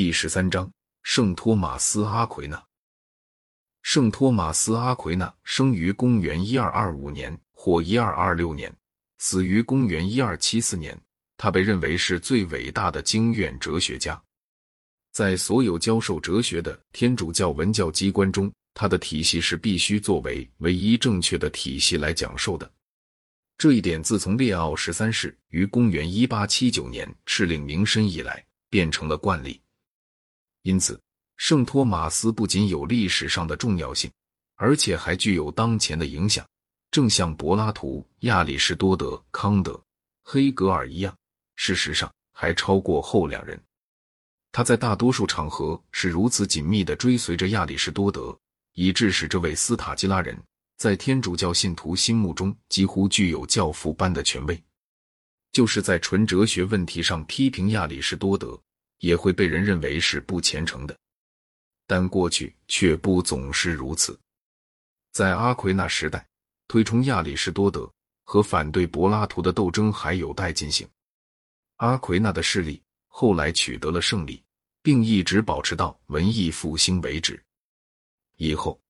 第十三章：圣托马斯·阿奎那。圣托马斯·阿奎那生于公元一二二五年或一二二六年，死于公元一二七四年。他被认为是最伟大的经院哲学家。在所有教授哲学的天主教文教机关中，他的体系是必须作为唯一正确的体系来讲授的。这一点自从列奥十三世于公元一八七九年敕令名申以来，变成了惯例。因此，圣托马斯不仅有历史上的重要性，而且还具有当前的影响，正像柏拉图、亚里士多德、康德、黑格尔一样。事实上，还超过后两人。他在大多数场合是如此紧密的追随着亚里士多德，以致使这位斯塔基拉人在天主教信徒心目中几乎具有教父般的权威。就是在纯哲学问题上批评亚里士多德。也会被人认为是不虔诚的，但过去却不总是如此。在阿奎那时代，推崇亚里士多德和反对柏拉图的斗争还有待进行。阿奎那的势力后来取得了胜利，并一直保持到文艺复兴为止。以后，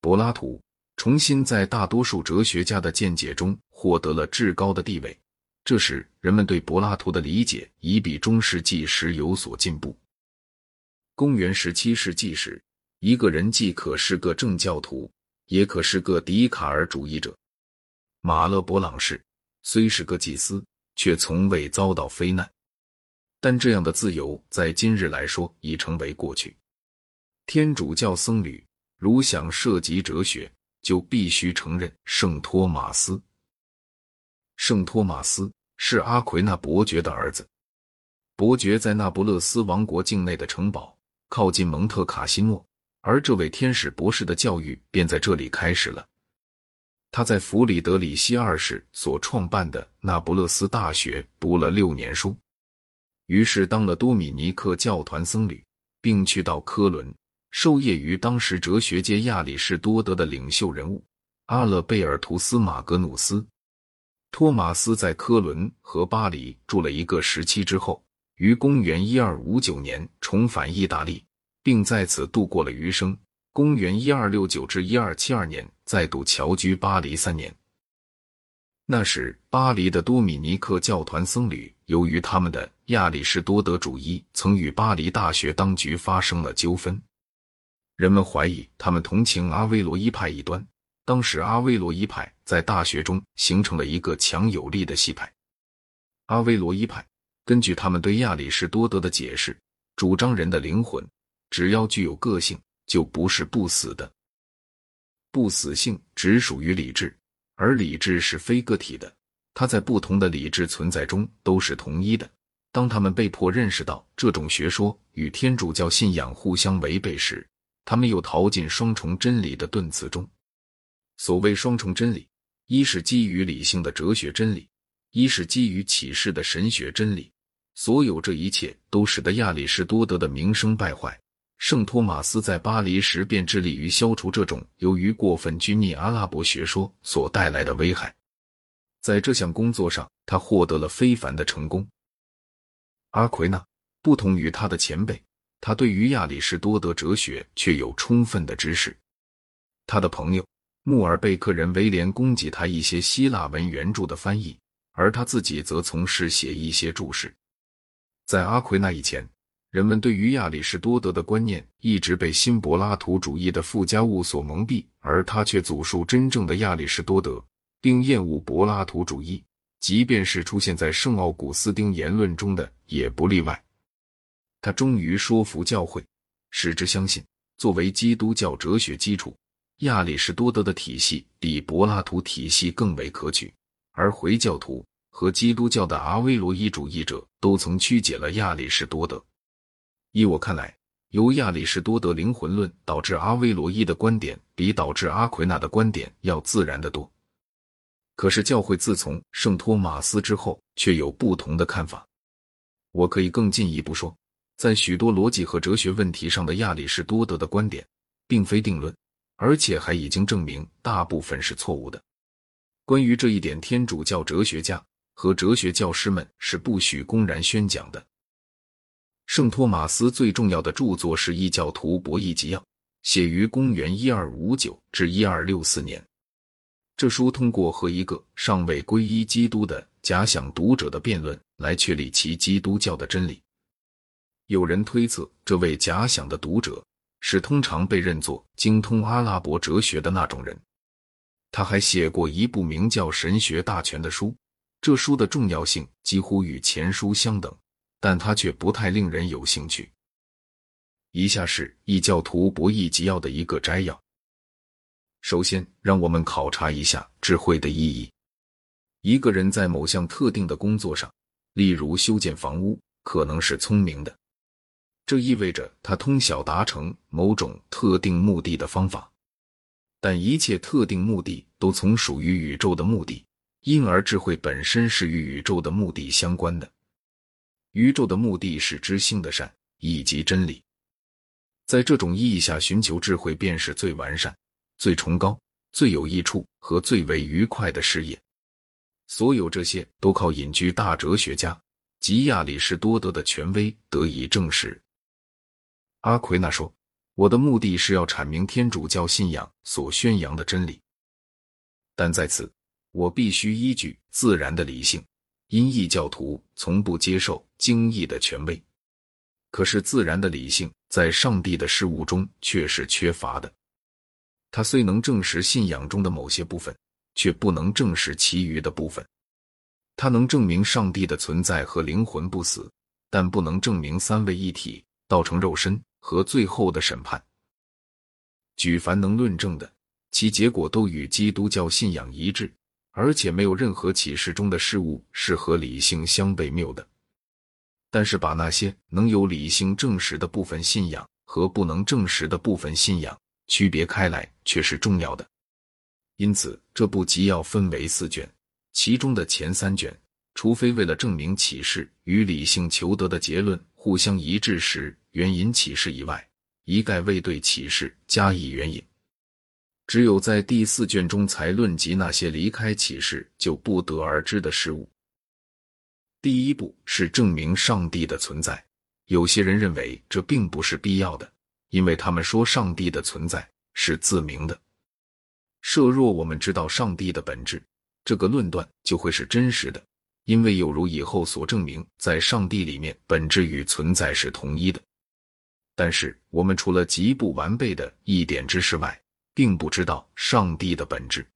柏拉图重新在大多数哲学家的见解中获得了至高的地位。这时，人们对柏拉图的理解已比中世纪时有所进步。公元十七世纪时，一个人既可是个正教徒，也可是个笛卡尔主义者。马勒伯朗士虽是个祭司，却从未遭到非难。但这样的自由在今日来说已成为过去。天主教僧侣如想涉及哲学，就必须承认圣托马斯。圣托马斯是阿奎那伯爵的儿子。伯爵在那不勒斯王国境内的城堡靠近蒙特卡西诺，而这位天使博士的教育便在这里开始了。他在弗里德里希二世所创办的那不勒斯大学读了六年书，于是当了多米尼克教团僧侣，并去到科伦授业于当时哲学界亚里士多德的领袖人物阿勒贝尔图斯马格努斯。托马斯在科伦和巴黎住了一个时期之后，于公元一二五九年重返意大利，并在此度过了余生。公元一二六九至一二七二年，再度侨居巴黎三年。那时，巴黎的多米尼克教团僧侣由于他们的亚里士多德主义，曾与巴黎大学当局发生了纠纷。人们怀疑他们同情阿威罗伊派一端。当时，阿威罗伊派在大学中形成了一个强有力的系派。阿威罗伊派根据他们对亚里士多德的解释，主张人的灵魂只要具有个性，就不是不死的。不死性只属于理智，而理智是非个体的，它在不同的理智存在中都是同一的。当他们被迫认识到这种学说与天主教信仰互相违背时，他们又逃进双重真理的顿词中。所谓双重真理，一是基于理性的哲学真理，一是基于启示的神学真理。所有这一切都使得亚里士多德的名声败坏。圣托马斯在巴黎时便致力于消除这种由于过分拘泥阿拉伯学说所带来的危害。在这项工作上，他获得了非凡的成功。阿奎那不同于他的前辈，他对于亚里士多德哲学却有充分的知识。他的朋友。穆尔贝克人威廉供给他一些希腊文原著的翻译，而他自己则从事写一些注释。在阿奎那以前，人们对于亚里士多德的观念一直被新柏拉图主义的附加物所蒙蔽，而他却祖述真正的亚里士多德，并厌恶柏拉图主义，即便是出现在圣奥古斯丁言论中的也不例外。他终于说服教会，使之相信，作为基督教哲学基础。亚里士多德的体系比柏拉图体系更为可取，而回教徒和基督教的阿威罗伊主义者都曾曲解了亚里士多德。依我看来，由亚里士多德灵魂论导致阿威罗伊的观点，比导致阿奎那的观点要自然得多。可是教会自从圣托马斯之后，却有不同的看法。我可以更进一步说，在许多逻辑和哲学问题上的亚里士多德的观点，并非定论。而且还已经证明大部分是错误的。关于这一点，天主教哲学家和哲学教师们是不许公然宣讲的。圣托马斯最重要的著作是《异教徒博弈集要》，写于公元一二五九至一二六四年。这书通过和一个尚未皈依基督的假想读者的辩论，来确立其基督教的真理。有人推测，这位假想的读者是通常被认作精通阿拉伯哲学的那种人。他还写过一部名叫《神学大全》的书，这书的重要性几乎与前书相等，但他却不太令人有兴趣。以下是异教徒博弈纪要的一个摘要。首先，让我们考察一下智慧的意义。一个人在某项特定的工作上，例如修建房屋，可能是聪明的。这意味着他通晓达成某种特定目的的方法，但一切特定目的都从属于宇宙的目的，因而智慧本身是与宇宙的目的相关的。宇宙的目的是知性的善以及真理，在这种意义下寻求智慧便是最完善、最崇高、最有益处和最为愉快的事业。所有这些都靠隐居大哲学家及亚里士多德的权威得以证实。阿奎那说：“我的目的是要阐明天主教信仰所宣扬的真理，但在此我必须依据自然的理性，因异教徒从不接受经义的权威。可是自然的理性在上帝的事物中却是缺乏的。它虽能证实信仰中的某些部分，却不能证实其余的部分。它能证明上帝的存在和灵魂不死，但不能证明三位一体道成肉身。”和最后的审判，举凡能论证的，其结果都与基督教信仰一致，而且没有任何启示中的事物是和理性相悖谬的。但是，把那些能有理性证实的部分信仰和不能证实的部分信仰区别开来，却是重要的。因此，这部集要分为四卷，其中的前三卷，除非为了证明启示与理性求得的结论互相一致时，援引启示以外，一概未对启示加以援引。只有在第四卷中才论及那些离开启示就不得而知的事物。第一步是证明上帝的存在。有些人认为这并不是必要的，因为他们说上帝的存在是自明的。设若我们知道上帝的本质，这个论断就会是真实的，因为有如以后所证明，在上帝里面，本质与存在是同一的。但是，我们除了极不完备的一点知识外，并不知道上帝的本质。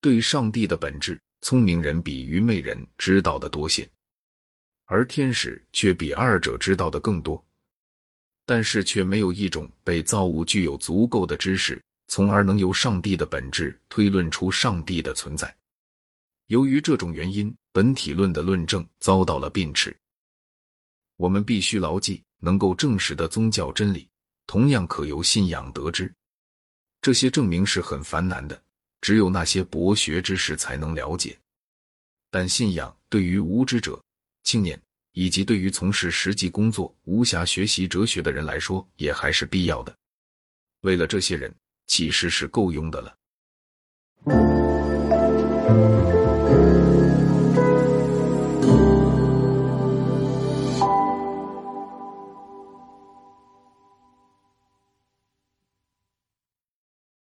对上帝的本质，聪明人比愚昧人知道的多些，而天使却比二者知道的更多。但是，却没有一种被造物具有足够的知识，从而能由上帝的本质推论出上帝的存在。由于这种原因，本体论的论证遭到了病斥。我们必须牢记。能够证实的宗教真理，同样可由信仰得知。这些证明是很繁难的，只有那些博学之士才能了解。但信仰对于无知者、青年以及对于从事实际工作、无暇学习哲学的人来说，也还是必要的。为了这些人，其实是够用的了。